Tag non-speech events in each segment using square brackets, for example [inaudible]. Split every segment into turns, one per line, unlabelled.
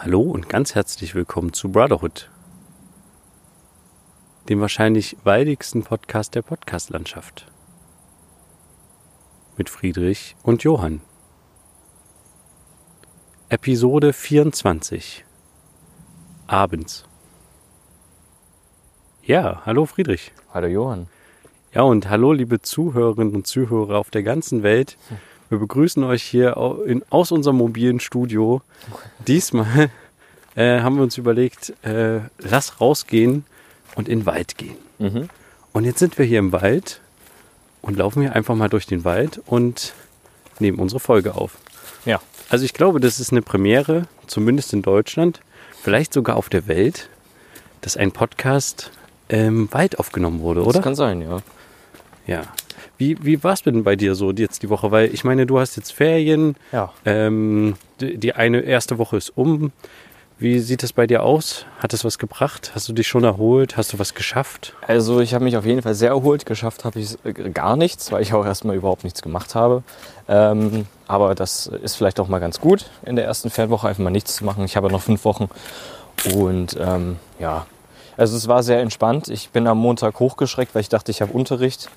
Hallo und ganz herzlich willkommen zu Brotherhood, dem wahrscheinlich waldigsten Podcast der Podcastlandschaft. Mit Friedrich und Johann. Episode 24. Abends. Ja, hallo Friedrich.
Hallo Johann.
Ja, und hallo liebe Zuhörerinnen und Zuhörer auf der ganzen Welt. [laughs] Wir begrüßen euch hier in, aus unserem mobilen Studio. Diesmal äh, haben wir uns überlegt, äh, lass rausgehen und in den Wald gehen.
Mhm.
Und jetzt sind wir hier im Wald und laufen hier einfach mal durch den Wald und nehmen unsere Folge auf.
Ja.
Also ich glaube, das ist eine Premiere, zumindest in Deutschland, vielleicht sogar auf der Welt, dass ein Podcast im Wald aufgenommen wurde, oder?
Das kann sein, ja.
Ja. Wie, wie war es denn bei dir so jetzt die Woche? Weil ich meine, du hast jetzt Ferien.
Ja.
Ähm, die, die eine erste Woche ist um. Wie sieht es bei dir aus? Hat es was gebracht? Hast du dich schon erholt? Hast du was geschafft?
Also ich habe mich auf jeden Fall sehr erholt. Geschafft habe ich gar nichts, weil ich auch erstmal überhaupt nichts gemacht habe. Ähm, aber das ist vielleicht auch mal ganz gut, in der ersten Fernwoche einfach mal nichts zu machen. Ich habe ja noch fünf Wochen. Und ähm, ja, also es war sehr entspannt. Ich bin am Montag hochgeschreckt, weil ich dachte, ich habe Unterricht.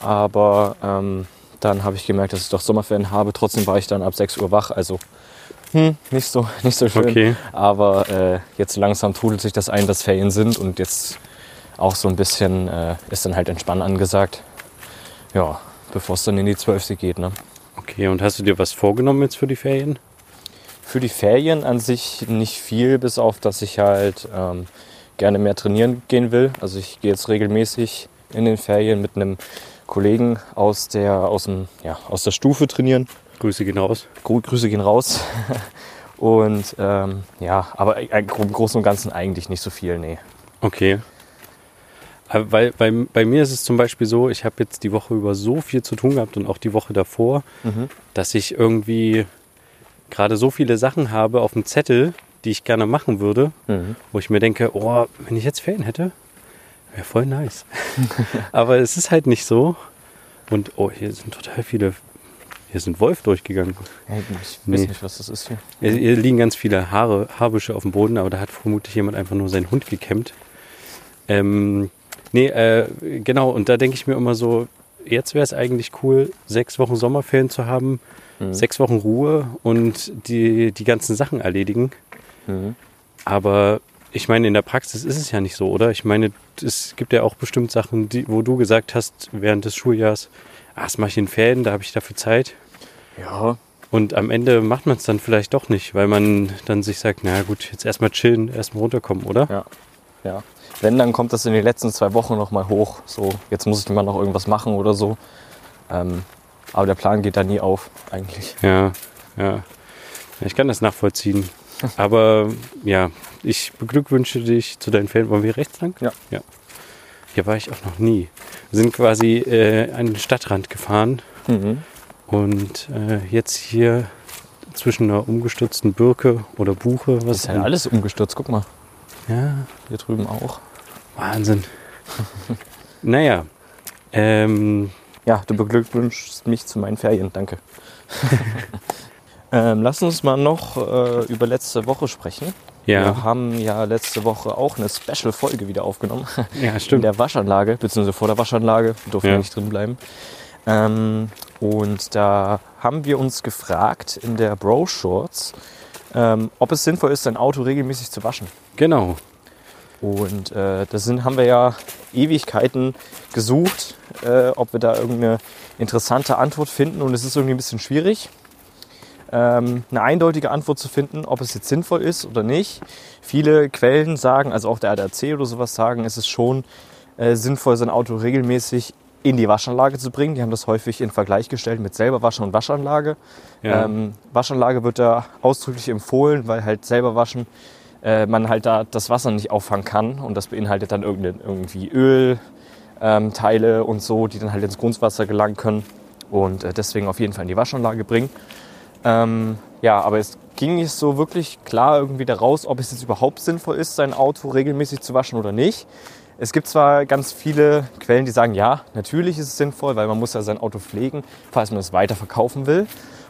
Aber ähm, dann habe ich gemerkt, dass ich doch Sommerferien habe. Trotzdem war ich dann ab 6 Uhr wach. Also hm, nicht, so, [laughs] nicht so schön.
Okay.
Aber äh, jetzt langsam trudelt sich das ein, dass Ferien sind. Und jetzt auch so ein bisschen äh, ist dann halt Entspannen angesagt. Ja, bevor es dann in die 12. geht. Ne?
Okay, und hast du dir was vorgenommen jetzt für die Ferien?
Für die Ferien an sich nicht viel, bis auf, dass ich halt ähm, gerne mehr trainieren gehen will. Also ich gehe jetzt regelmäßig in den Ferien mit einem Kollegen aus der, aus dem, ja, aus der Stufe trainieren.
Grüße gehen raus.
Gru Grüße gehen raus. [laughs] und ähm, ja, aber im Großen und Ganzen eigentlich nicht so viel, nee.
Okay. Aber Weil bei, bei mir ist es zum Beispiel so, ich habe jetzt die Woche über so viel zu tun gehabt und auch die Woche davor,
Mhm.
dass ich irgendwie gerade so viele Sachen habe auf dem Zettel, die ich gerne machen würde,
Mhm.
wo ich mir denke, oh, wenn ich jetzt Ferien hätte, wäre voll nice. [laughs] Aber es ist halt nicht so. Und oh, hier sind total viele, hier sind Wolf durchgegangen.
Ich weiß
Nee.
nicht, was das ist hier.
Hier, hier liegen ganz viele Haare, Haarbüsche auf dem Boden, aber da hat vermutlich jemand einfach nur seinen Hund gekämmt. Ähm, nee, äh, genau, und da denke ich mir immer so, jetzt wäre es eigentlich cool, sechs Wochen Sommerferien zu haben,
Mhm.
sechs Wochen Ruhe und die, die ganzen Sachen erledigen.
Mhm.
Aber ich meine, in der Praxis ist es ja nicht so, oder? Ich meine, es gibt ja auch bestimmt Sachen, die, wo du gesagt hast, während des Schuljahres, ah, das mache ich in Ferien, da habe ich dafür Zeit.
Ja,
Und am Ende macht man es dann vielleicht doch nicht, weil man dann sich sagt, na gut, jetzt erstmal chillen, erstmal runterkommen, oder?
ja, ja. Wenn, dann kommt das in den letzten zwei Wochen noch mal hoch. So, jetzt muss ich mal noch irgendwas machen oder so. Ähm, aber der Plan geht da nie auf, eigentlich.
Ja. Ja, Ich kann das nachvollziehen. [laughs] Aber ja, ich beglückwünsche dich zu deinen Ferien. Wollen wir rechts lang?
Ja.
ja. Hier war ich auch noch nie. Wir sind quasi äh, an den Stadtrand gefahren
Mhm.
und äh, jetzt hier zwischen einer umgestürzten Birke oder Buche. Was
Ist ja alles umgestürzt, guck mal.
Ja,
Hier drüben auch.
Wahnsinn. [laughs] naja, ähm,
Ja, du beglückwünschst mich zu meinen Ferien, danke. [laughs] ähm, lass uns mal noch äh, über letzte Woche sprechen.
ja,
Wir haben ja letzte Woche auch eine Special-Folge wieder aufgenommen. [laughs]
ja,
In
stimmt.
der Waschanlage, beziehungsweise vor der Waschanlage. Wir durften
Ja.
ja nicht drin bleiben. Ähm, und da haben wir uns gefragt in der Bro Shorts, ähm, ob es sinnvoll ist, sein Auto regelmäßig zu waschen.
Genau.
Und äh, da sind, haben wir ja Ewigkeiten gesucht, äh, ob wir da irgendeine interessante Antwort finden. Und es ist irgendwie ein bisschen schwierig, eine eindeutige Antwort zu finden, ob es jetzt sinnvoll ist oder nicht. Viele Quellen sagen, also auch der ADAC oder sowas sagen, es ist schon äh, sinnvoll, sein Auto regelmäßig in die Waschanlage zu bringen. Die haben das häufig in Vergleich gestellt mit selber waschen und Waschanlage.
Ja.
Ähm, Waschanlage wird da ausdrücklich empfohlen, weil halt selber waschen äh, man halt da das Wasser nicht auffangen kann und das beinhaltet dann irgendwie Öl, ähm, und so, die dann halt ins Grundwasser gelangen können und äh, deswegen auf jeden Fall in die Waschanlage bringen. Ähm, ja, aber es ging nicht so wirklich klar irgendwie daraus, ob es jetzt überhaupt sinnvoll ist, sein Auto regelmäßig zu waschen oder nicht. Es gibt zwar ganz viele Quellen, die sagen, ja, natürlich ist es sinnvoll, weil man muss ja sein Auto pflegen, falls man es weiterverkaufen will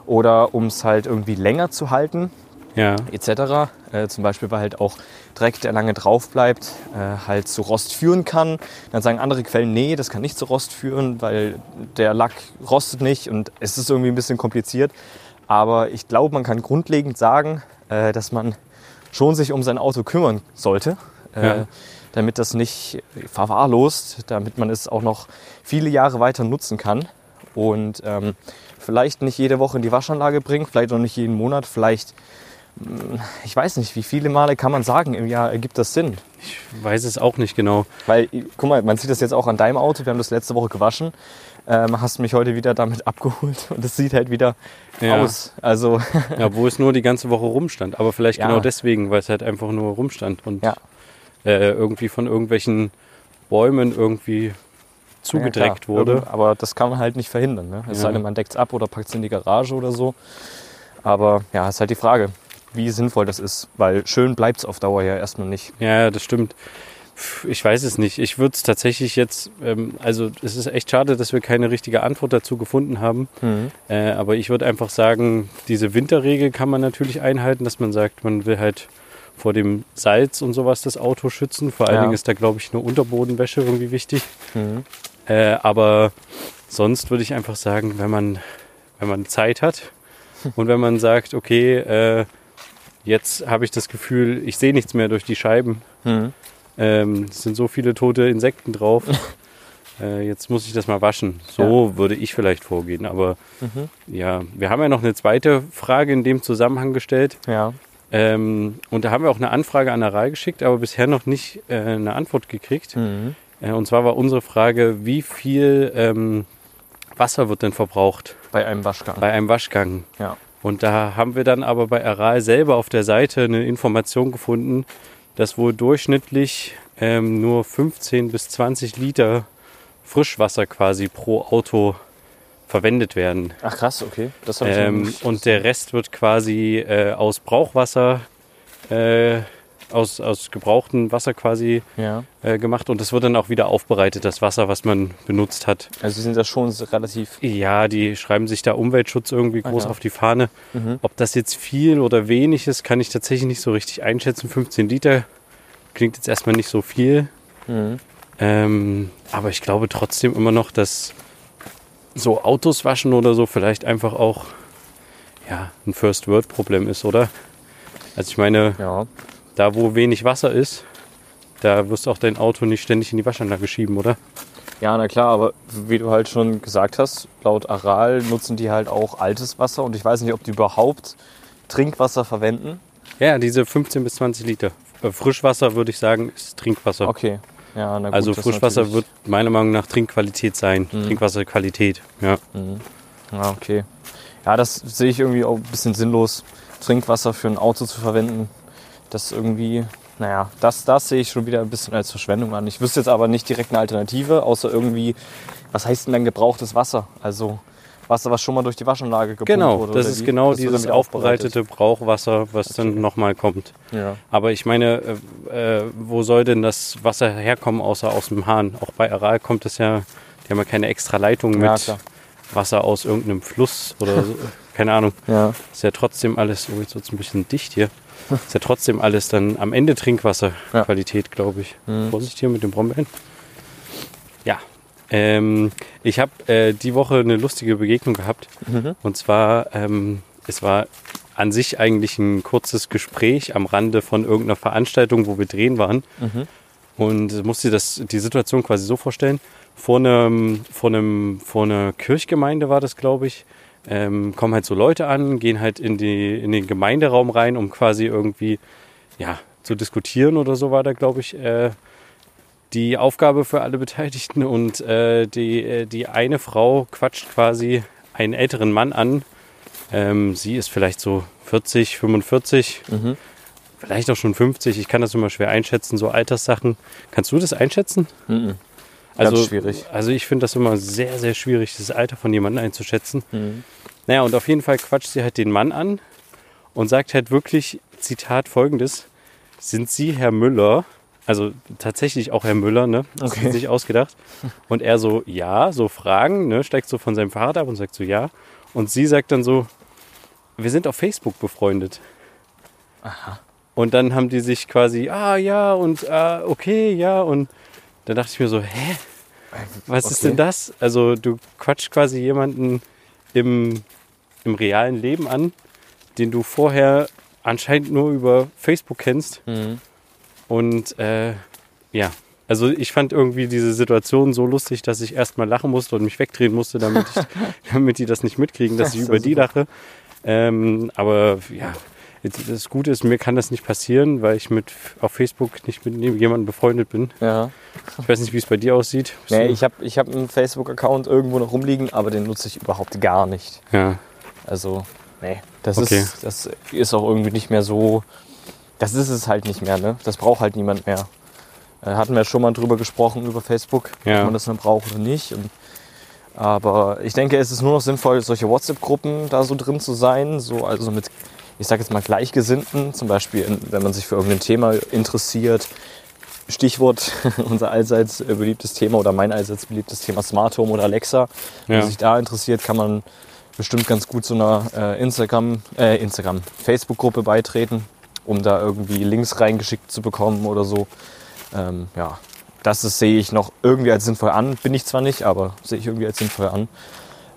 oder um es halt irgendwie länger zu halten.
Ja.
etc. Äh, zum Beispiel, weil halt auch Dreck, der lange drauf bleibt, äh, halt zu Rost führen kann. Dann sagen andere Quellen, nee, das kann nicht zu Rost führen, weil der Lack rostet nicht und es ist irgendwie ein bisschen kompliziert. Aber ich glaube, man kann grundlegend sagen, äh, dass man schon sich um sein Auto kümmern sollte, äh,
Ja.
damit das nicht verwahrlost, damit man es auch noch viele Jahre weiter nutzen kann. Und ähm, vielleicht nicht jede Woche in die Waschanlage bringen, vielleicht auch nicht jeden Monat, vielleicht, mh, ich weiß nicht, wie viele Male kann man sagen, im Jahr ergibt das Sinn.
Ich weiß es auch nicht genau.
Weil, guck mal, man sieht das jetzt auch an deinem Auto, wir haben das letzte Woche gewaschen, ähm, hast mich heute wieder damit [laughs] abgeholt und es sieht halt wieder
Ja.
aus. Also,
Ja, wo es nur die ganze Woche rumstand. Aber vielleicht
Ja.
genau deswegen, weil es halt einfach nur rumstand und
Ja.
äh, irgendwie von irgendwelchen Bäumen irgendwie zugedreckt wurde.
Aber das kann man halt nicht verhindern. Ne? Es sei denn, man deckt es ab oder packt es in die Garage oder so. Aber ja, ist halt die Frage, wie sinnvoll das ist. Weil schön bleibt es auf Dauer ja erstmal nicht.
Ja, das stimmt. Ich weiß es nicht. Ich würde es tatsächlich jetzt, ähm, also es ist echt schade, dass wir keine richtige Antwort dazu gefunden haben. Äh, aber ich würde einfach sagen, diese Winterregel kann man natürlich einhalten, dass man sagt, man will halt vor dem Salz und sowas das Auto schützen. Vor allen
Ja.
Dingen ist da, glaube ich, eine Unterbodenwäsche irgendwie wichtig.
Mhm.
Äh, aber sonst würde ich einfach sagen, wenn man, wenn man Zeit hat [laughs] und wenn man sagt, okay, äh, jetzt habe ich das Gefühl, ich sehe nichts mehr durch die Scheiben,
Mhm.
Ähm, es sind so viele tote Insekten drauf, [laughs] äh, jetzt muss ich das mal waschen. So würde ich vielleicht vorgehen. Aber
Mhm.
ja, wir haben ja noch eine zweite Frage in dem Zusammenhang gestellt.
Ja.
Ähm, und da haben wir auch eine Anfrage an Aral geschickt, aber bisher noch nicht äh, eine Antwort gekriegt.
Mhm.
Äh, und zwar war unsere Frage, wie viel ähm, Wasser wird denn verbraucht
Bei einem Waschgang.
bei einem Waschgang?
Ja.
Und da haben wir dann aber bei Aral selber auf der Seite eine Information gefunden, dass wohl durchschnittlich ähm, nur 15 bis 20 Liter Frischwasser quasi pro Auto verwendet werden.
Ach krass, okay.
Ähm, und der Rest wird quasi äh, aus Brauchwasser, äh, aus, aus gebrauchtem Wasser quasi
Ja.
äh, gemacht und das wird dann auch wieder aufbereitet, das Wasser, was man benutzt hat.
Also sind da schon relativ.
Ja, die schreiben sich da Umweltschutz irgendwie
Ah,
groß
ja.
auf die Fahne.
Mhm.
Ob das jetzt viel oder wenig ist, kann ich tatsächlich nicht so richtig einschätzen. 15 Liter klingt jetzt erstmal nicht so viel.
Mhm.
Ähm, aber ich glaube trotzdem immer noch, dass so Autos waschen oder so vielleicht einfach auch ja, ein First-World-Problem ist, oder? Also ich meine,
Ja.
Da wo wenig Wasser ist, da wirst du auch dein Auto nicht ständig in die Waschanlage schieben, oder?
Ja, na klar, aber wie du halt schon gesagt hast, laut Aral nutzen die halt auch altes Wasser und ich weiß nicht, ob die überhaupt Trinkwasser verwenden.
Ja, diese 15 bis 20 Liter. Äh, Frischwasser würde ich sagen, ist Trinkwasser.
Okay. Ja, na gut,
also Frischwasser wird meiner Meinung nach Trinkqualität sein.
Mhm.
Trinkwasserqualität, ja.
Mhm. Ja, okay. Ja, das sehe ich irgendwie auch ein bisschen sinnlos, Trinkwasser für ein Auto zu verwenden. Das irgendwie, naja, das, das sehe ich schon wieder ein bisschen als Verschwendung an. Ich wüsste jetzt aber nicht direkt eine Alternative, außer irgendwie, was heißt denn dann gebrauchtes Wasser? Also Wasser, was schon mal durch die Waschanlage gepumpt
Genau,
wurde.
das
oder
ist
wie?
genau
Das
dieses aufbereitete Brauchwasser, was dann nochmal kommt.
Ja.
Aber ich meine, äh, äh, wo soll denn das Wasser herkommen, außer aus dem Hahn? Auch bei Aral kommt es ja, die haben ja keine extra Leitung mit
Ja, klar.
Wasser aus irgendeinem Fluss oder so. [laughs] keine Ahnung.
Ja.
Ist ja trotzdem alles, oh, jetzt wird es ein bisschen dicht hier. Ist ja trotzdem alles dann am Ende Trinkwasserqualität, glaube ich.
Mhm.
Vorsicht hier mit den Brombeeren. Ja. Ähm, ich habe äh, die Woche eine lustige Begegnung gehabt.
Mhm.
Und zwar, ähm, es war an sich eigentlich ein kurzes Gespräch am Rande von irgendeiner Veranstaltung, wo wir drehen waren.
Mhm.
Und musste das, die Situation quasi so vorstellen. Vor, einem, vor, einem, vor einer Kirchgemeinde war das, glaube ich. Ähm, kommen halt so Leute an, gehen halt in, die, in den Gemeinderaum rein, um quasi irgendwie ja, zu diskutieren oder so war da, glaube ich, äh, die Aufgabe für alle Beteiligten. Und äh, die, äh, die eine Frau quatscht quasi einen älteren Mann an. Ähm, sie ist vielleicht so 40, 45,
Mhm.
vielleicht auch schon 50. Ich kann das immer schwer einschätzen, so Alterssachen. Kannst du das einschätzen?
Mhm. Ganz
Also,
schwierig.
Also ich finde das immer sehr, sehr schwierig, das Alter von jemandem einzuschätzen.
Mhm.
Naja, und auf jeden Fall quatscht sie halt den Mann an und sagt halt wirklich, Zitat folgendes, sind Sie Herr Müller? Also tatsächlich auch Herr Müller, ne? Das
Okay.
hat sich ausgedacht. Und er so, ja, so Fragen, ne? Steigt so von seinem Fahrrad ab und sagt so, ja. Und sie sagt dann so, wir sind auf Facebook befreundet. Und dann haben die sich quasi, ah ja und ah, okay, ja. Und da dachte ich mir so, hä? Was ist
Okay.
denn das? Also du quatschst quasi jemanden im, im realen Leben an, den du vorher anscheinend nur über Facebook kennst.
Mhm.
Und äh, ja, also ich fand irgendwie diese Situation so lustig, dass ich erstmal lachen musste und mich wegdrehen musste, damit, ich, [laughs] damit die das nicht mitkriegen, dass
Das
ich über die lache. Ähm, aber ja, das Gute ist, mir kann das nicht passieren, weil ich mit auf Facebook nicht mit jemandem befreundet bin.
Ja.
Ich weiß nicht, wie es bei dir aussieht. Bist
Nee, ich habe ich hab einen Facebook-Account irgendwo noch rumliegen, aber den nutze ich überhaupt gar nicht.
ja,
Also, nee. Das,
Okay.
ist, das ist auch irgendwie nicht mehr so. Das ist es halt nicht mehr, ne? Das braucht halt niemand mehr. Äh, hatten wir schon mal drüber gesprochen, über Facebook,
Ja.
ob man das dann braucht oder nicht. Und, aber ich denke, es ist nur noch sinnvoll, solche WhatsApp-Gruppen da so drin zu sein. So, also mit, ich sage jetzt mal, Gleichgesinnten. Zum Beispiel, wenn man sich für irgendein Thema interessiert. Stichwort [laughs] unser allseits beliebtes Thema oder mein allseits beliebtes Thema Smart Home oder Alexa. Wer
ja.
sich da interessiert, kann man bestimmt ganz gut zu einer äh, Instagram, äh, Instagram, Facebook-Gruppe beitreten, um da irgendwie Links reingeschickt zu bekommen oder so. Ähm, ja, das ist, sehe ich noch irgendwie als sinnvoll an. Bin ich zwar nicht, aber sehe ich irgendwie als sinnvoll an.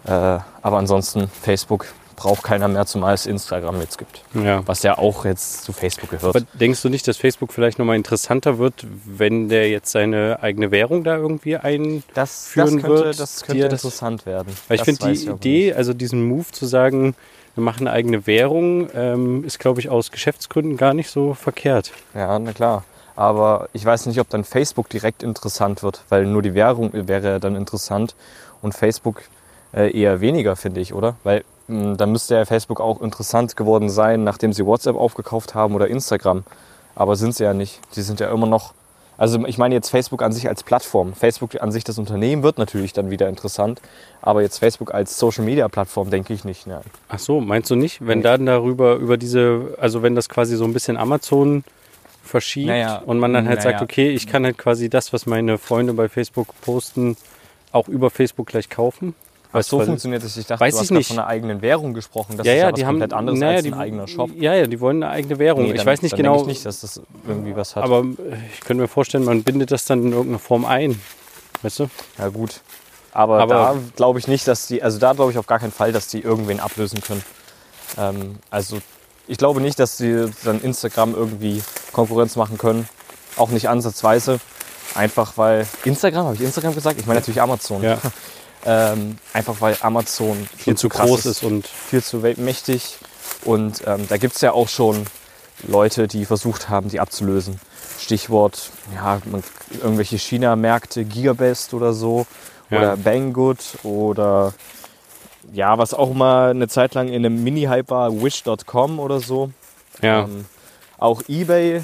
Äh, aber ansonsten, Facebook braucht keiner mehr, zumal es Instagram jetzt gibt.
ja.
Was ja auch jetzt zu Facebook gehört.
Aber denkst du nicht, dass Facebook vielleicht nochmal interessanter wird, wenn der jetzt seine eigene Währung da irgendwie ein...
das, das könnte,
wird,
das könnte
das-
interessant werden.
Weil ich finde die Idee, also diesen Move zu sagen, wir machen eine eigene Währung, ähm, ist, glaube ich, aus Geschäftsgründen gar nicht so verkehrt.
Ja, na klar. Aber ich weiß nicht, ob dann Facebook direkt interessant wird, weil nur die Währung wäre dann interessant und Facebook äh, eher weniger, finde ich, oder? Weil dann müsste ja Facebook auch interessant geworden sein, nachdem sie WhatsApp aufgekauft haben oder Instagram. Aber sind sie ja nicht. Die sind ja immer noch. Also ich meine jetzt Facebook an sich als Plattform. Facebook an sich das Unternehmen wird natürlich dann wieder interessant. Aber jetzt Facebook als Social Media Plattform denke ich nicht. Nein.
Ach so, meinst du nicht? Wenn dann darüber, über diese, also wenn das quasi so ein bisschen Amazon verschiebt
Naja,
und man dann halt
naja.
sagt, okay, ich kann halt quasi das, was meine Freunde bei Facebook posten, auch über Facebook gleich kaufen. Weißt
so funktioniert es. Ich dachte,
Weiß
du hast
ich nicht.
von einer eigenen Währung gesprochen. Das
ja,
ist
ja,
ja was
die haben
komplett anderes
naja,
als
die,
ein eigener Shop.
Ja, ja, die wollen eine eigene Währung.
Nee,
ich
dann-
weiß nicht genau,
ich nicht, dass das irgendwie was hat.
aber äh, ich könnte mir vorstellen, man bindet das dann in irgendeiner Form ein. Weißt du?
ja gut. Aber,
Aber-
da glaube ich nicht, dass die, also da glaube ich auf gar keinen Fall, dass die irgendwen ablösen können. Ähm, also ich glaube nicht, dass die dann Instagram irgendwie Konkurrenz machen können. Auch nicht ansatzweise. Einfach weil Instagram, habe ich Instagram gesagt? Ich meine natürlich Amazon.
Ja. [laughs]
Ähm, einfach weil Amazon viel
zu groß ist und
viel zu mächtig. Und ähm, da gibt es ja auch schon Leute, die versucht haben, die abzulösen. Stichwort, ja, irgendwelche China-Märkte, Gigabest oder so.
Ja.
Oder Banggood oder ja, was auch mal eine Zeit lang in einem Mini-Hype war, Wish.com oder so.
ja.
Ähm, auch eBay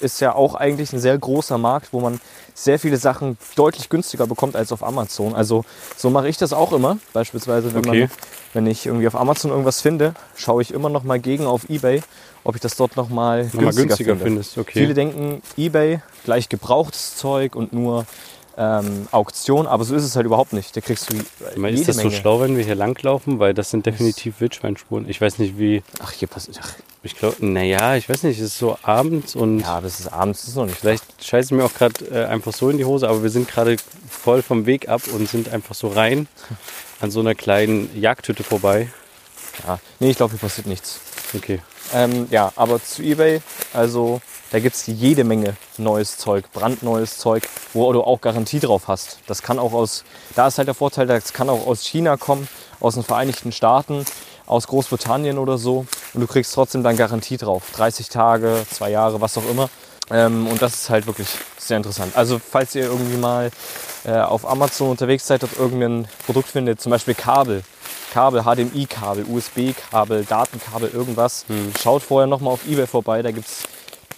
ist ja auch eigentlich ein sehr großer Markt, wo man sehr viele Sachen deutlich günstiger bekommt als auf Amazon. Also so mache ich das auch immer. Beispielsweise, wenn,
Okay.
man, wenn ich irgendwie auf Amazon irgendwas finde, schaue ich immer noch mal gegen auf eBay, ob ich das dort noch mal
Nochmal
günstiger,
günstiger
finde.
findest. Okay.
Viele denken eBay gleich gebrauchtes Zeug und nur ähm, Auktion, aber so ist es halt überhaupt nicht. Da kriegst du
Ich meine, ist das so
Menge.
schlau, wenn wir hier langlaufen? Weil das sind definitiv Wildschweinspuren. Ich weiß nicht, wie.
Ach, hier passiert. Ach,
Ich glaube, naja, ich weiß nicht, es ist so abends und
ja, das ist abends, das ist noch nicht.
vielleicht scheiße mir auch gerade äh, einfach so in die Hose, aber wir sind gerade voll vom Weg ab und sind einfach so rein [laughs] an so einer kleinen Jagdhütte vorbei.
Ja. Nee, ich glaube, hier passiert nichts.
Okay.
Ähm, ja, aber zu eBay, also da gibt es jede Menge neues Zeug, brandneues Zeug, wo du auch Garantie drauf hast. Das kann auch aus, da ist halt der Vorteil, das kann auch aus China kommen, aus den Vereinigten Staaten, aus Großbritannien oder so. Und du kriegst trotzdem dann Garantie drauf. 30 Tage, zwei Jahre, was auch immer. Ähm, und das ist halt wirklich sehr interessant. Also falls ihr irgendwie mal äh, auf Amazon unterwegs seid und irgendein Produkt findet, zum Beispiel Kabel, Kabel, HDMI-Kabel, USB-Kabel, Datenkabel, irgendwas, schaut vorher nochmal auf Ebay vorbei. Da gibt es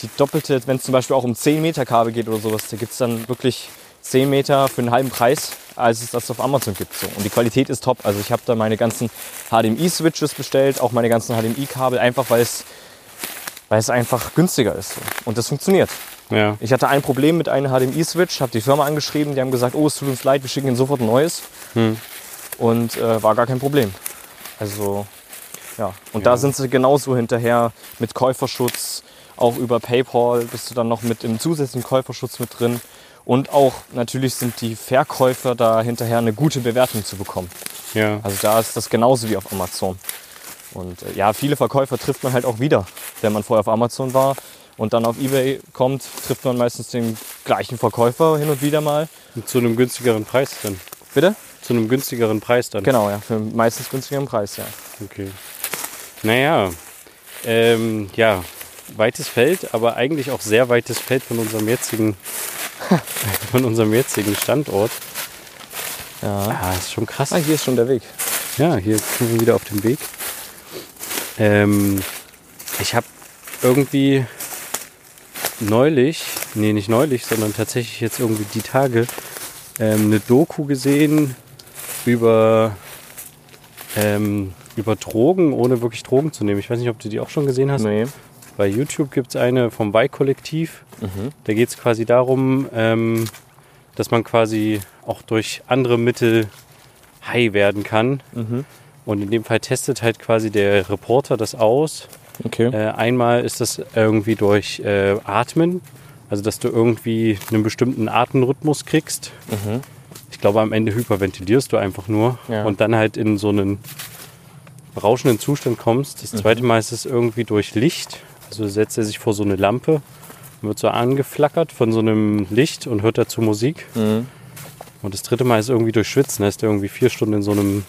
die doppelte, wenn es zum Beispiel auch um 10 Meter Kabel geht oder sowas, da gibt es dann wirklich 10 Meter für einen halben Preis, als es das auf Amazon gibt. So. Und die Qualität ist top. Also ich habe da meine ganzen HDMI-Switches bestellt, auch meine ganzen HDMI-Kabel, einfach weil es, weil es einfach günstiger ist. So. Und das funktioniert.
Ja.
Ich hatte ein Problem mit einem HDMI-Switch, habe die Firma angeschrieben, die haben gesagt, oh, es tut uns leid, wir schicken Ihnen sofort ein neues.
Hm.
Und äh, war gar kein Problem. Also Ja, und
Ja.
da sind sie genauso hinterher mit Käuferschutz, auch über PayPal bist du dann noch mit im zusätzlichen Käuferschutz mit drin. Und auch natürlich sind die Verkäufer da hinterher eine gute Bewertung zu bekommen.
Ja.
Also da ist das genauso wie auf Amazon. Und äh, ja, viele Verkäufer trifft man halt auch wieder. Wenn man vorher auf Amazon war und dann auf Ebay kommt, trifft man meistens den gleichen Verkäufer hin und wieder mal.
Zu einem günstigeren Preis dann.
Bitte?
Zu einem günstigeren Preis dann.
Genau, ja, für meistens günstigeren Preis, ja.
Okay. Naja, ähm, ja, weites Feld, aber eigentlich auch sehr weites Feld von unserem jetzigen, [laughs] von unserem jetzigen Standort.
Ja.
Ah, ist schon krass.
Ah, hier ist schon der Weg.
Ja, hier sind wir wieder auf dem Weg. Ähm, ich habe irgendwie neulich, nee, nicht neulich, sondern tatsächlich jetzt irgendwie die Tage ähm, eine Doku gesehen über, ähm, über Drogen, ohne wirklich Drogen zu nehmen. Ich weiß nicht, ob du die auch schon gesehen hast.
Nee.
Bei YouTube gibt es eine vom Y-Kollektiv. Da geht es quasi darum, ähm, dass man quasi auch durch andere Mittel high werden kann. Und in dem Fall testet halt quasi der Reporter das aus.
Okay.
Äh, einmal ist das irgendwie durch äh, Atmen, also dass du irgendwie einen bestimmten Atemrhythmus kriegst. Ich glaube, am Ende hyperventilierst du einfach nur
Ja.
und dann halt in so einen berauschenden Zustand kommst. Das zweite Mal ist es irgendwie durch Licht. Also setzt er sich vor so eine Lampe und wird so angeflackert von so einem Licht und hört dazu Musik.
Mhm.
Und das dritte Mal ist irgendwie durch Schwitzen. Da ist er irgendwie vier Stunden in so einem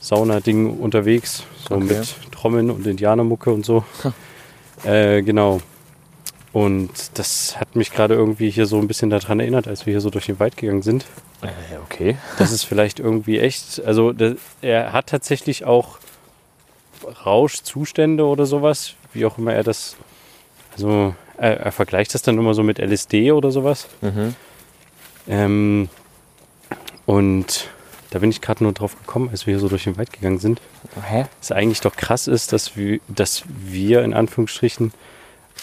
Sauna-Ding unterwegs. So
Okay.
mit Trommeln und Indianermucke und so. äh, genau. Und das hat mich gerade irgendwie hier so ein bisschen daran erinnert, als wir hier so durch den Wald gegangen sind.
Äh, okay.
Das ist vielleicht irgendwie echt. Also der, er hat tatsächlich auch Rauschzustände oder sowas, wie auch immer er das. Also er, er vergleicht das dann immer so mit LSD oder sowas.
Mhm.
Ähm, und da bin ich gerade nur drauf gekommen, als wir hier so durch den Wald gegangen sind,
Hä?
dass eigentlich doch krass ist, dass wir, dass wir in Anführungsstrichen,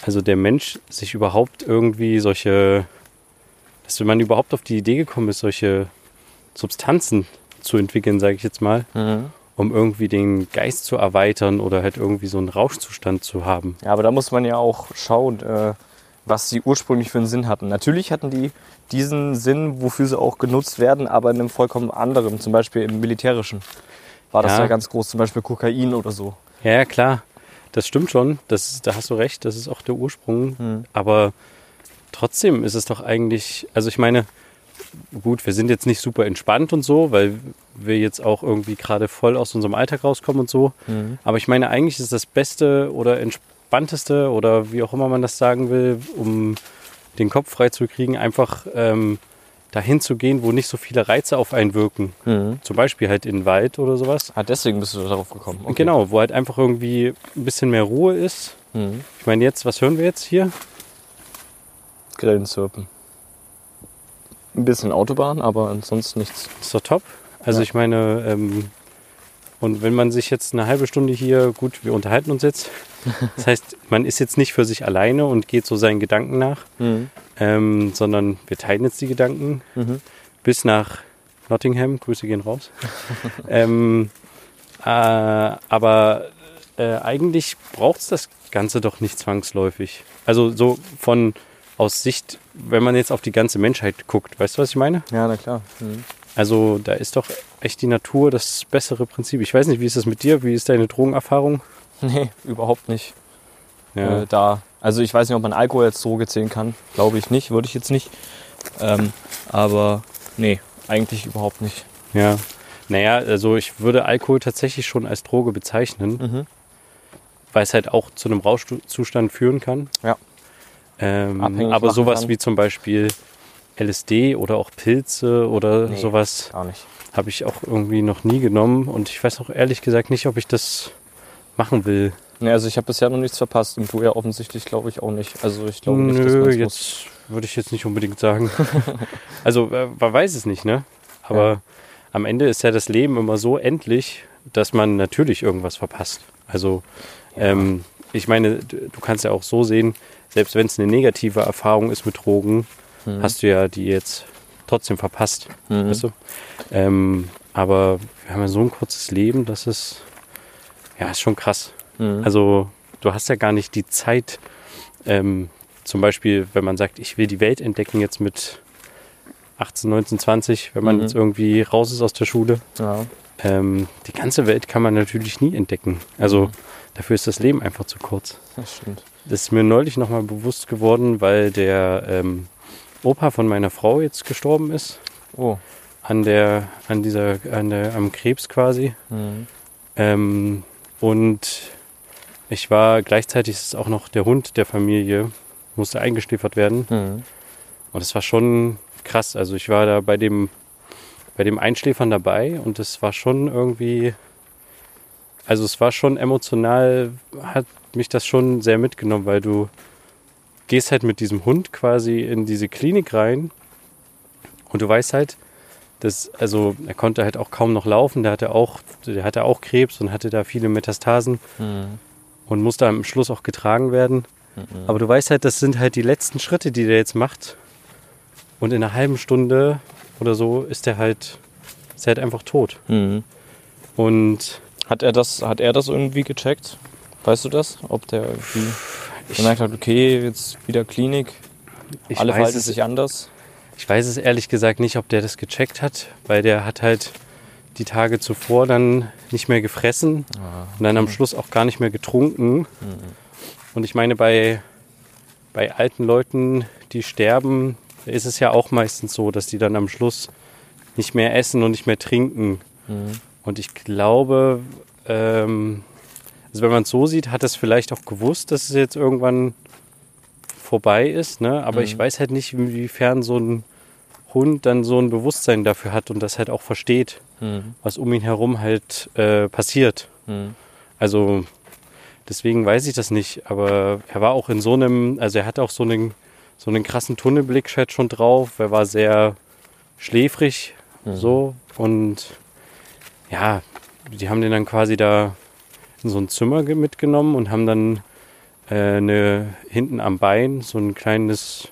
also der Mensch sich überhaupt irgendwie solche, dass man überhaupt auf die Idee gekommen ist, solche Substanzen zu entwickeln, sage ich jetzt mal,
Mhm.
Um irgendwie den Geist zu erweitern oder halt irgendwie so einen Rauschzustand zu haben.
Ja, aber da muss man ja auch schauen, äh, was sie ursprünglich für einen Sinn hatten. Natürlich hatten die diesen Sinn, wofür sie auch genutzt werden, aber in einem vollkommen anderen, zum Beispiel im militärischen. War das
Ja.
ja, ganz groß, zum Beispiel Kokain oder so.
Ja, klar, das stimmt schon, das da hast du recht, das ist auch der Ursprung.
Hm.
Aber trotzdem ist es doch eigentlich, also ich meine, gut, wir sind jetzt nicht super entspannt und so, weil wir jetzt auch irgendwie gerade voll aus unserem Alltag rauskommen und so.
Mhm.
Aber ich meine, eigentlich ist das Beste oder Entspannteste oder wie auch immer man das sagen will, um den Kopf frei zu kriegen, einfach ähm, dahin zu gehen, wo nicht so viele Reize auf einen wirken.
Mhm.
Zum Beispiel halt in den Wald oder sowas.
Ah, deswegen bist du darauf gekommen. Okay.
Genau, wo halt einfach irgendwie ein bisschen mehr Ruhe ist.
Mhm.
Ich meine, jetzt, was hören wir jetzt hier?
Grillen zirpen. Ein bisschen Autobahn, aber ansonsten nichts.
Ist doch top. Also
Ja.
ich meine, ähm, und wenn man sich jetzt eine halbe Stunde hier, gut, wir unterhalten uns jetzt. [laughs] Das heißt, man ist jetzt nicht für sich alleine und geht so seinen Gedanken nach,
Mhm.
ähm, sondern wir teilen jetzt die Gedanken
Mhm.
bis nach Nottingham. Grüße gehen raus. [laughs] ähm, äh, aber äh, eigentlich braucht es das Ganze doch nicht zwangsläufig. Also so von aus Sicht, wenn man jetzt auf die ganze Menschheit guckt, weißt du, was ich meine?
Ja, na klar. Mhm.
Also da ist doch echt die Natur das bessere Prinzip. Ich weiß nicht, wie ist das mit dir? Wie ist deine Drogenerfahrung?
Nee, überhaupt nicht.
Ja,
Äh, da, also ich weiß nicht, ob man Alkohol als Droge zählen kann. Glaube ich nicht, würde ich jetzt nicht. Ähm, aber nee, eigentlich überhaupt nicht.
ja. Naja, also ich würde Alkohol tatsächlich schon als Droge bezeichnen,
Mhm.
weil es halt auch zu einem Rauschzustand führen kann.
Ja.
Ähm, aber sowas
kann.
wie zum Beispiel LSD oder auch Pilze oder
Nee.
sowas habe ich auch irgendwie noch nie genommen und ich weiß auch ehrlich gesagt nicht, ob ich das machen will.
Nee, also ich habe bisher noch nichts verpasst und du ja offensichtlich glaube ich auch nicht. Also ich glaube nicht, dass
Nö,
muss.
jetzt würde ich jetzt nicht unbedingt sagen. [laughs] also äh, man weiß es nicht, ne? Aber
Ja.
am Ende ist ja das Leben immer so endlich, dass man natürlich irgendwas verpasst. Also ähm, ich meine, du kannst ja auch so sehen, selbst wenn es eine negative Erfahrung ist mit Drogen,
Mhm.
hast du ja die jetzt trotzdem verpasst.
Mhm.
Weißt du? ähm, aber wir haben ja so ein kurzes Leben, dass es Ja, ist schon krass. Also du hast ja gar nicht die Zeit, ähm, zum Beispiel, wenn man sagt, ich will die Welt entdecken jetzt mit 18, 19, 20, wenn man
Mhm.
jetzt irgendwie raus ist aus der Schule.
Ja.
Ähm, die ganze Welt kann man natürlich nie entdecken. Also
Mhm.
Dafür ist das Leben einfach zu kurz.
Das stimmt.
Das ist mir neulich nochmal bewusst geworden, weil der ähm, Opa von meiner Frau jetzt gestorben ist.
Oh.
An der, an dieser, an der, am Krebs quasi.
Mhm.
Ähm, und ich war gleichzeitig ist auch noch der Hund der Familie, musste eingeschläfert werden.
Mhm.
Und das war schon krass. Also ich war da bei dem, bei dem Einschläfern dabei und es war schon irgendwie, also es war schon emotional, hat mich das schon sehr mitgenommen, weil du gehst halt mit diesem Hund quasi in diese Klinik rein und du weißt halt, dass, also er konnte halt auch kaum noch laufen, der hatte auch, der hatte auch Krebs und hatte da viele Metastasen
Mhm.
und musste am Schluss auch getragen werden. Aber du weißt halt, das sind halt die letzten Schritte, die der jetzt macht. Und in einer halben Stunde oder so ist der halt, ist er halt einfach tot.
Mhm.
Und
Hat er das, hat er das irgendwie gecheckt? Weißt du das? Ob der irgendwie
ich,
gemerkt hat, okay, jetzt wieder Klinik,
ich,
alle
weiß
verhalten
es,
sich anders?
ich weiß es ehrlich gesagt nicht, ob der das gecheckt hat, weil der hat halt die Tage zuvor dann nicht mehr gefressen und dann am Schluss auch gar nicht mehr getrunken. Und ich meine, bei, bei alten Leuten, die sterben, ist es ja auch meistens so, dass die dann am Schluss nicht mehr essen und nicht mehr trinken.
Mhm.
Und ich glaube, ähm, also wenn man es so sieht, hat es vielleicht auch gewusst, dass es jetzt irgendwann vorbei ist. Ne? Aber ich weiß halt nicht, inwiefern so ein Hund dann so ein Bewusstsein dafür hat und das halt auch versteht,
Mhm.
was um ihn herum halt äh, passiert.
Mhm.
Also deswegen weiß ich das nicht. Aber er war auch in so einem, also er hatte auch so einen, so einen krassen Tunnelblick halt schon drauf. Er war sehr schläfrig so und ja, die haben den dann quasi da in so ein Zimmer ge- mitgenommen und haben dann äh, eine, hinten am Bein so ein kleines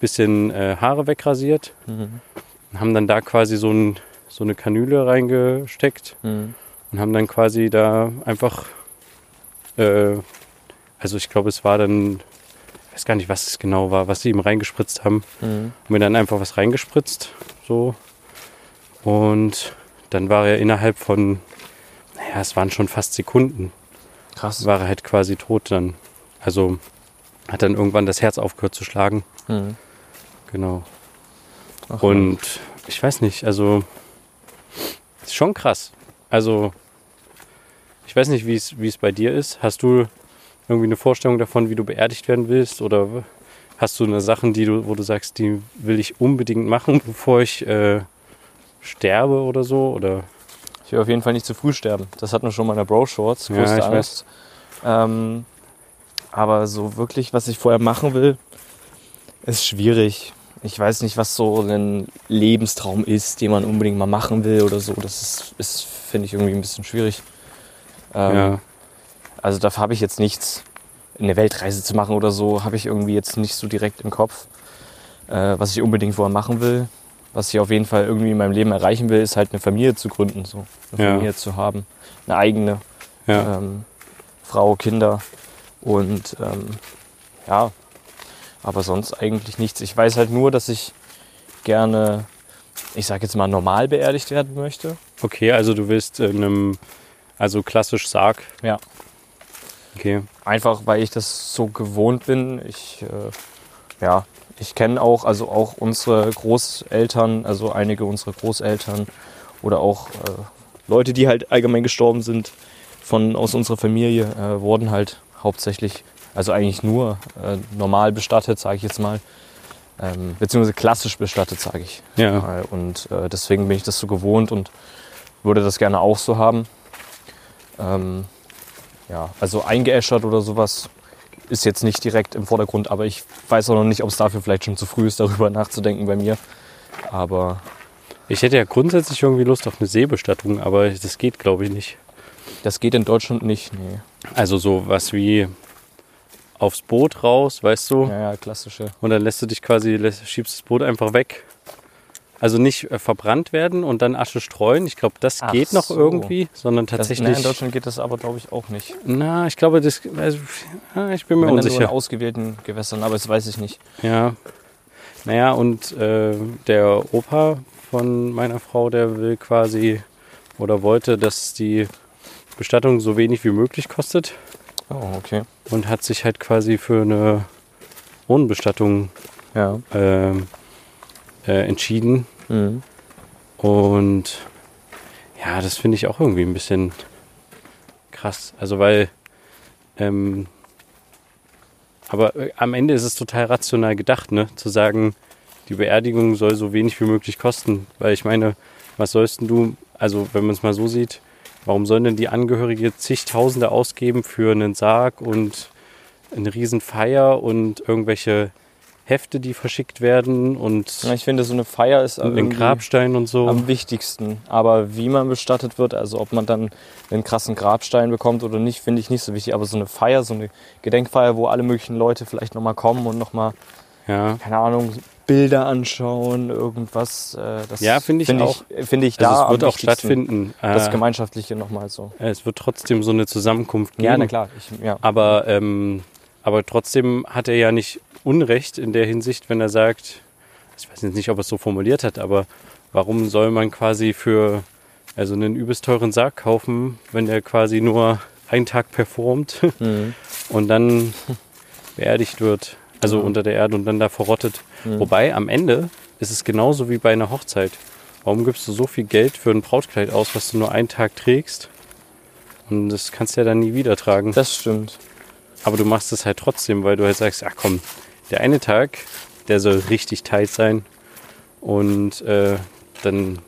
bisschen äh, Haare wegrasiert
Mhm.
und haben dann da quasi so, ein, so eine Kanüle reingesteckt
Mhm.
und haben dann quasi da einfach, äh, also ich glaube, es war dann, ich weiß gar nicht, was es genau war, was sie ihm reingespritzt haben.
Mhm.
Haben mir dann einfach was reingespritzt, so. Und dann war er innerhalb von, naja, es waren schon fast Sekunden,
Krass.
war er halt quasi tot dann. Also hat dann irgendwann das Herz aufgehört zu schlagen.
Mhm.
Genau.
Ach,
Und ich weiß nicht, also ist schon krass. Also ich weiß nicht, wie es bei dir ist. Hast du irgendwie eine Vorstellung davon, wie du beerdigt werden willst? Oder hast du eine Sachen, die du, wo du sagst, die will ich unbedingt machen, [laughs] bevor ich äh, sterbe oder so? Oder
Ich will auf jeden Fall nicht zu früh sterben. Das hatten wir schon mal in der Bro-Shorts.
Ja,
Größte
ich
Angst. Ähm, aber so wirklich, was ich vorher machen will, ist schwierig. Ich weiß nicht, was so ein Lebenstraum ist, den man unbedingt mal machen will oder so. Das ist, ist finde ich, irgendwie ein bisschen schwierig. Ähm,
ja,
Also dafür habe ich jetzt nichts, eine Weltreise zu machen oder so, habe ich irgendwie jetzt nicht so direkt im Kopf. Äh, was ich unbedingt vorher machen will, was ich auf jeden Fall irgendwie in meinem Leben erreichen will, ist halt eine Familie zu gründen, so eine
Ja.
Familie zu haben, eine eigene
ja,
ähm, Frau, Kinder und ähm, ja, aber sonst eigentlich nichts. Ich weiß halt nur, dass ich gerne, ich sage jetzt mal normal beerdigt werden möchte.
okay, also du willst in einem, also klassisch Sarg.
Ja.
Okay,
Einfach weil ich das so gewohnt bin. Ich, äh, ja, ich kenne auch, also auch unsere Großeltern, also einige unserer Großeltern oder auch äh, Leute, die halt allgemein gestorben sind von aus unserer Familie, äh, wurden halt hauptsächlich, also eigentlich nur äh, normal bestattet, sage ich jetzt mal. Ähm, beziehungsweise klassisch bestattet, sage ich.
ja,
Und äh, deswegen bin ich das so gewohnt und würde das gerne auch so haben. Ähm, ja, also eingeäschert oder sowas ist jetzt nicht direkt im Vordergrund, aber ich weiß auch noch nicht, ob es dafür vielleicht schon zu früh ist, [laughs] darüber nachzudenken bei mir. Aber
Ich hätte ja grundsätzlich irgendwie Lust auf eine Seebestattung, aber das geht, glaube ich, nicht.
das geht in Deutschland nicht. Nee.
Also so was wie aufs Boot raus, weißt du?
Ja, ja, klassische.
Und dann lässt du dich quasi, lässt, schiebst das Boot einfach weg. Also nicht äh, verbrannt werden und dann Asche streuen. Ich glaube, das
Ach
geht noch
so.
irgendwie, sondern
Das,
tatsächlich.
nee, in Deutschland geht das aber, glaube ich, auch nicht.
na, ich glaube, das. Also, ich bin mir
Wenn dann nur in
unsicher.
ausgewählten Gewässern, aber das weiß ich nicht.
Ja. Naja, und äh, der Opa von meiner Frau, der will quasi oder wollte, dass die Bestattung so wenig wie möglich kostet
Oh, okay.
und hat sich halt quasi für eine Urnenbestattung
Ja.
ähm, äh, entschieden.
Mhm.
Und ja, das finde ich auch irgendwie ein bisschen krass. Also weil, ähm, aber äh, am Ende ist es total rational gedacht, ne? Zu sagen, die Beerdigung soll so wenig wie möglich kosten. Weil ich meine, was sollst denn du, also wenn man es mal so sieht, warum sollen denn die Angehörige zigtausende ausgeben für einen Sarg und eine Riesenfeier und irgendwelche Hefte, die verschickt werden und
Ja, ich finde, so eine Feier ist irgendwie
Grabstein und so.
am wichtigsten. Aber wie man bestattet wird, also ob man dann einen krassen Grabstein bekommt oder nicht, finde ich nicht so wichtig. Aber so eine Feier, so eine Gedenkfeier, wo alle möglichen Leute vielleicht nochmal kommen und nochmal,
ja.
keine Ahnung, Bilder anschauen, irgendwas. Äh, das
Ja, finde ich
finde
auch.
Finde ich
Also
da
es wird auch stattfinden.
Das
Äh,
Gemeinschaftliche nochmal so.
es wird trotzdem so eine Zusammenkunft geben.
Ja, na klar. Ich, ja.
Aber, ähm, aber trotzdem hat er ja nicht Unrecht in der Hinsicht, wenn er sagt, ich weiß jetzt nicht, ob er es so formuliert hat, aber warum soll man quasi für also einen übelst teuren Sarg kaufen, wenn der quasi nur einen Tag performt [laughs]
Mhm.
und dann beerdigt wird, also
Mhm.
unter der Erde und dann da verrottet.
Mhm.
Wobei am Ende ist es genauso wie bei einer Hochzeit. Warum gibst du so viel Geld für ein Brautkleid aus, was du nur einen Tag trägst? Und das kannst du ja dann nie wieder tragen.
Das stimmt.
Aber du machst es halt trotzdem, weil du halt sagst, ach komm, der eine Tag, der soll richtig tight sein. Und äh, dann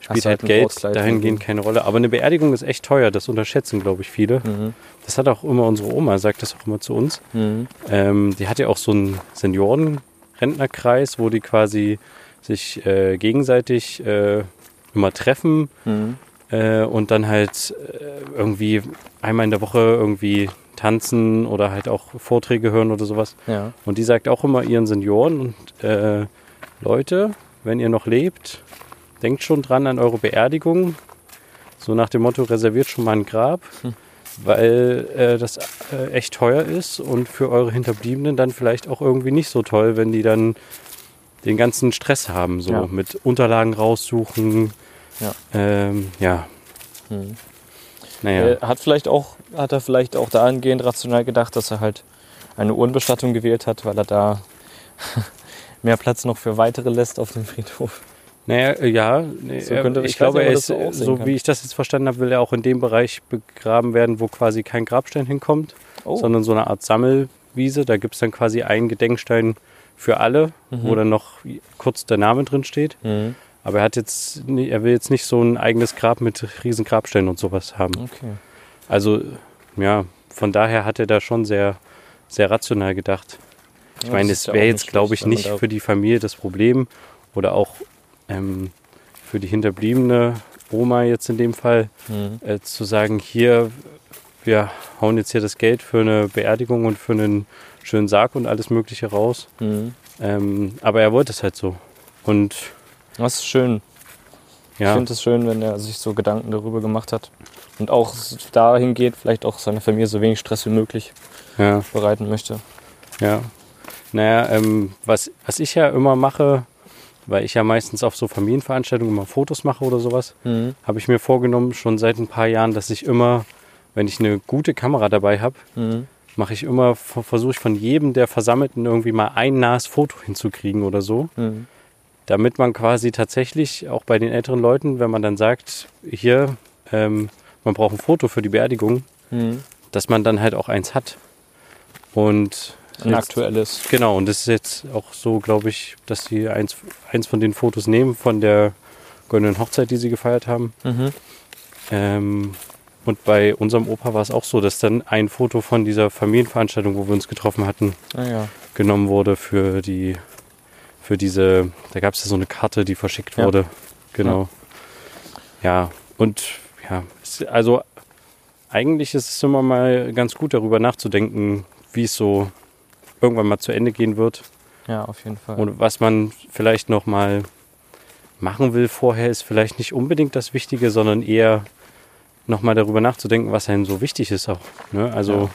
spielt halt
halt
Geld dahingehend keine Rolle. Aber eine Beerdigung ist echt teuer, das unterschätzen, glaube ich, viele.
Mhm.
Das hat auch immer unsere Oma, sagt das auch immer zu uns.
Mhm.
Ähm, die hat ja auch so einen Senioren-Rentnerkreis, wo die quasi sich äh, gegenseitig äh, immer treffen
Mhm.
äh, und dann halt äh, irgendwie einmal in der Woche irgendwie tanzen oder halt auch Vorträge hören oder sowas.
Ja.
Und die sagt auch immer ihren Senioren und äh, Leute, wenn ihr noch lebt, denkt schon dran an eure Beerdigung. So nach dem Motto, reserviert schon mal ein Grab,
Hm.
weil äh, das äh, echt teuer ist und für eure Hinterbliebenen dann vielleicht auch irgendwie nicht so toll, wenn die dann den ganzen Stress haben, so
Ja.
mit Unterlagen raussuchen.
Ja.
Ähm, ja.
Mhm.
Naja.
Er hat vielleicht auch, hat er vielleicht auch dahingehend rational gedacht, dass er halt eine Urnenbestattung gewählt hat, weil er da [laughs] mehr Platz noch für weitere lässt auf dem Friedhof.
Naja, äh, ja, nee,
So könnte-
ich,
ich
glaube,
nicht,
er ist,
so kann.
wie ich das jetzt verstanden habe, will er auch in dem Bereich begraben werden, wo quasi kein Grabstein hinkommt,
Oh.
sondern so eine Art Sammelwiese. Da gibt es dann quasi einen Gedenkstein für alle, wo dann noch kurz der Name drin steht.
Mhm.
Aber er hat jetzt, er will jetzt nicht so ein eigenes Grab mit riesen Grabsteinen und sowas haben.
Okay.
Also ja, von daher hat er da schon sehr, sehr rational gedacht. Ich
Ja,
meine,
das
es
ja
wäre jetzt, glaube ich, nicht für die Familie das Problem oder auch ähm, für die hinterbliebene Oma jetzt in dem Fall
Mhm.
äh, zu sagen, hier, wir hauen jetzt hier das Geld für eine Beerdigung und für einen schönen Sarg und alles Mögliche raus.
Mhm.
Ähm, aber er wollte es halt so. Und
Das ist schön. Ich
ja,
finde es schön, wenn er sich so Gedanken darüber gemacht hat. Und auch dahin geht, vielleicht auch seiner Familie so wenig Stress wie möglich
ja,
bereiten möchte.
ja. Naja, ähm, was, was ich ja immer mache, weil ich ja meistens auf so Familienveranstaltungen immer Fotos mache oder sowas,
Mhm.
habe ich mir vorgenommen, schon seit ein paar Jahren, dass ich immer, wenn ich eine gute Kamera dabei habe,
Mhm.
mache ich immer, versuche ich von jedem der Versammelten irgendwie mal ein nahes Foto hinzukriegen oder so,
Mhm.
damit man quasi tatsächlich auch bei den älteren Leuten, wenn man dann sagt, hier, ähm, man braucht ein Foto für die Beerdigung,
Mhm.
dass man dann halt auch eins hat. Und
Ein
jetzt-
aktuelles.
Genau, und das ist jetzt auch so, glaube ich, dass die eins, eins von den Fotos nehmen von der goldenen Hochzeit, die sie gefeiert haben.
Mhm.
Ähm, und bei unserem Opa war es auch so, dass dann ein Foto von dieser Familienveranstaltung, wo wir uns getroffen hatten,
Ah ja.
genommen wurde für die, für diese, da gab es ja so eine Karte, die verschickt
Ja.
wurde. Genau. Ja, und ja, also eigentlich ist es immer mal ganz gut darüber nachzudenken, wie es so irgendwann mal zu Ende gehen wird
Ja, auf jeden Fall.
und was man vielleicht noch mal machen will vorher, ist vielleicht nicht unbedingt das Wichtige, sondern eher nochmal darüber nachzudenken, was einem so wichtig ist auch. Ne? Also,
Ja.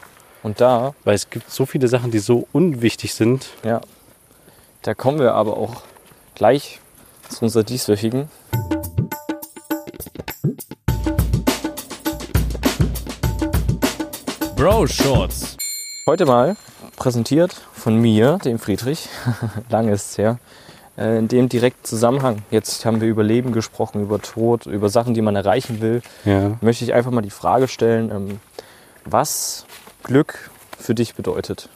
Und da,
weil es gibt so viele Sachen, die so unwichtig sind.
ja, da kommen wir aber auch gleich zu unserer dieswöchigen.
Bro Shorts.
Heute mal präsentiert von mir, dem Friedrich, [laughs] lange ist es her, äh, in dem direkten Zusammenhang. Jetzt haben wir über Leben gesprochen, über Tod, über Sachen, die man erreichen will.
Ja.
Möchte ich einfach mal die Frage stellen, ähm, was Glück für dich bedeutet.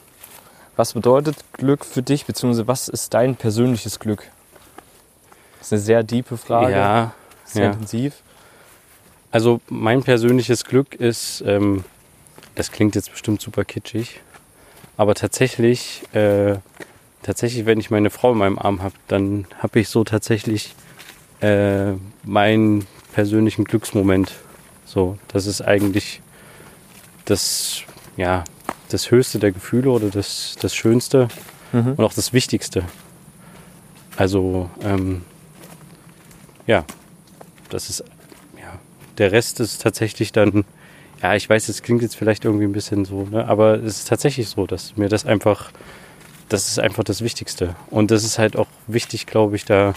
Was bedeutet Glück für dich, beziehungsweise was ist dein persönliches Glück? Das ist eine sehr tiefe Frage,
Ja,
sehr
ja.
intensiv.
Also mein persönliches Glück ist, ähm, das klingt jetzt bestimmt super kitschig, aber tatsächlich, äh, tatsächlich, wenn ich meine Frau in meinem Arm habe, dann habe ich so tatsächlich äh, meinen persönlichen Glücksmoment. So, das ist eigentlich das, ja, das höchste der Gefühle oder das, das Schönste
Mhm.
und auch das Wichtigste. Also, ähm, ja, das ist, ja, der Rest ist tatsächlich dann, ja, ich weiß, es klingt jetzt vielleicht irgendwie ein bisschen so, ne, aber es ist tatsächlich so, dass mir das einfach, das ist einfach das Wichtigste. Und das ist halt auch wichtig, glaube ich, da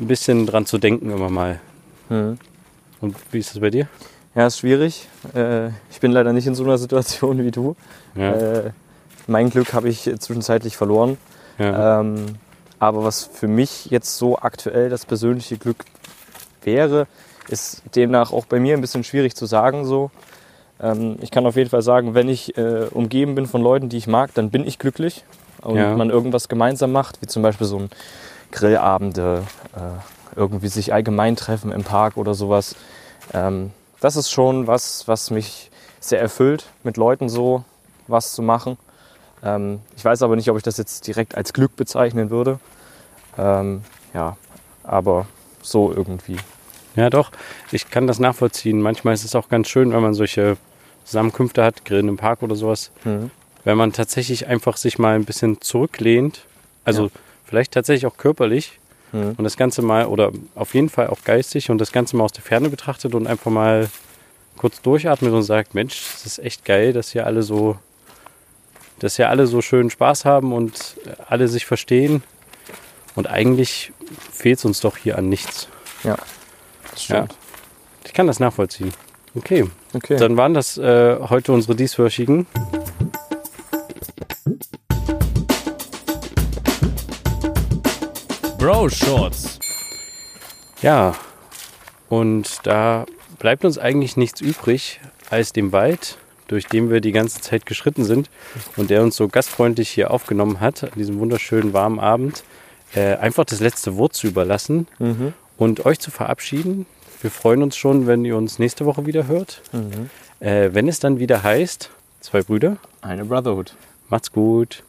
ein bisschen dran zu denken immer mal.
Mhm.
Und wie ist das bei dir?
Ja, ist schwierig. Äh, ich bin leider nicht in so einer Situation wie du.
Ja,
Äh, mein Glück habe ich zwischenzeitlich verloren.
ja,
Ähm, aber was für mich jetzt so aktuell das persönliche Glück wäre, ist demnach auch bei mir ein bisschen schwierig zu sagen. So. Ähm, ich kann auf jeden Fall sagen, wenn ich äh, umgeben bin von Leuten, die ich mag, dann bin ich glücklich. Und
Ja.
man irgendwas gemeinsam macht, wie zum Beispiel so ein Grillabende, äh, irgendwie sich allgemein treffen im Park oder sowas. Ähm, das ist schon was, was mich sehr erfüllt, mit Leuten so was zu machen. Ähm, ich weiß aber nicht, ob ich das jetzt direkt als Glück bezeichnen würde. Ähm, ja, aber so irgendwie.
Ja, doch, ich kann das nachvollziehen. Manchmal ist es auch ganz schön, wenn man solche Zusammenkünfte hat, Grillen im Park oder sowas,
Mhm.
wenn man tatsächlich einfach sich mal ein bisschen zurücklehnt, also
Ja.
vielleicht tatsächlich auch körperlich
Mhm.
und das Ganze mal oder auf jeden Fall auch geistig und das Ganze mal aus der Ferne betrachtet und einfach mal kurz durchatmet und sagt, Mensch, das ist echt geil, dass hier alle so, dass hier alle so schön Spaß haben und alle sich verstehen. Und eigentlich fehlt es uns doch hier an nichts.
Das stimmt.
Ich kann das nachvollziehen. Okay,
Okay.
dann waren das äh, heute unsere dieswöchigen.
Bro Shorts.
Ja, und da bleibt uns eigentlich nichts übrig, als dem Wald, durch den wir die ganze Zeit geschritten sind und der uns so gastfreundlich hier aufgenommen hat, an diesem wunderschönen warmen Abend, äh, einfach das letzte Wort zu überlassen
Mhm.
Und euch zu verabschieden. Wir freuen uns schon, wenn ihr uns nächste Woche wieder hört.
Mhm.
Äh, wenn es dann wieder heißt, zwei Brüder,
Eine Brotherhood.
macht's gut.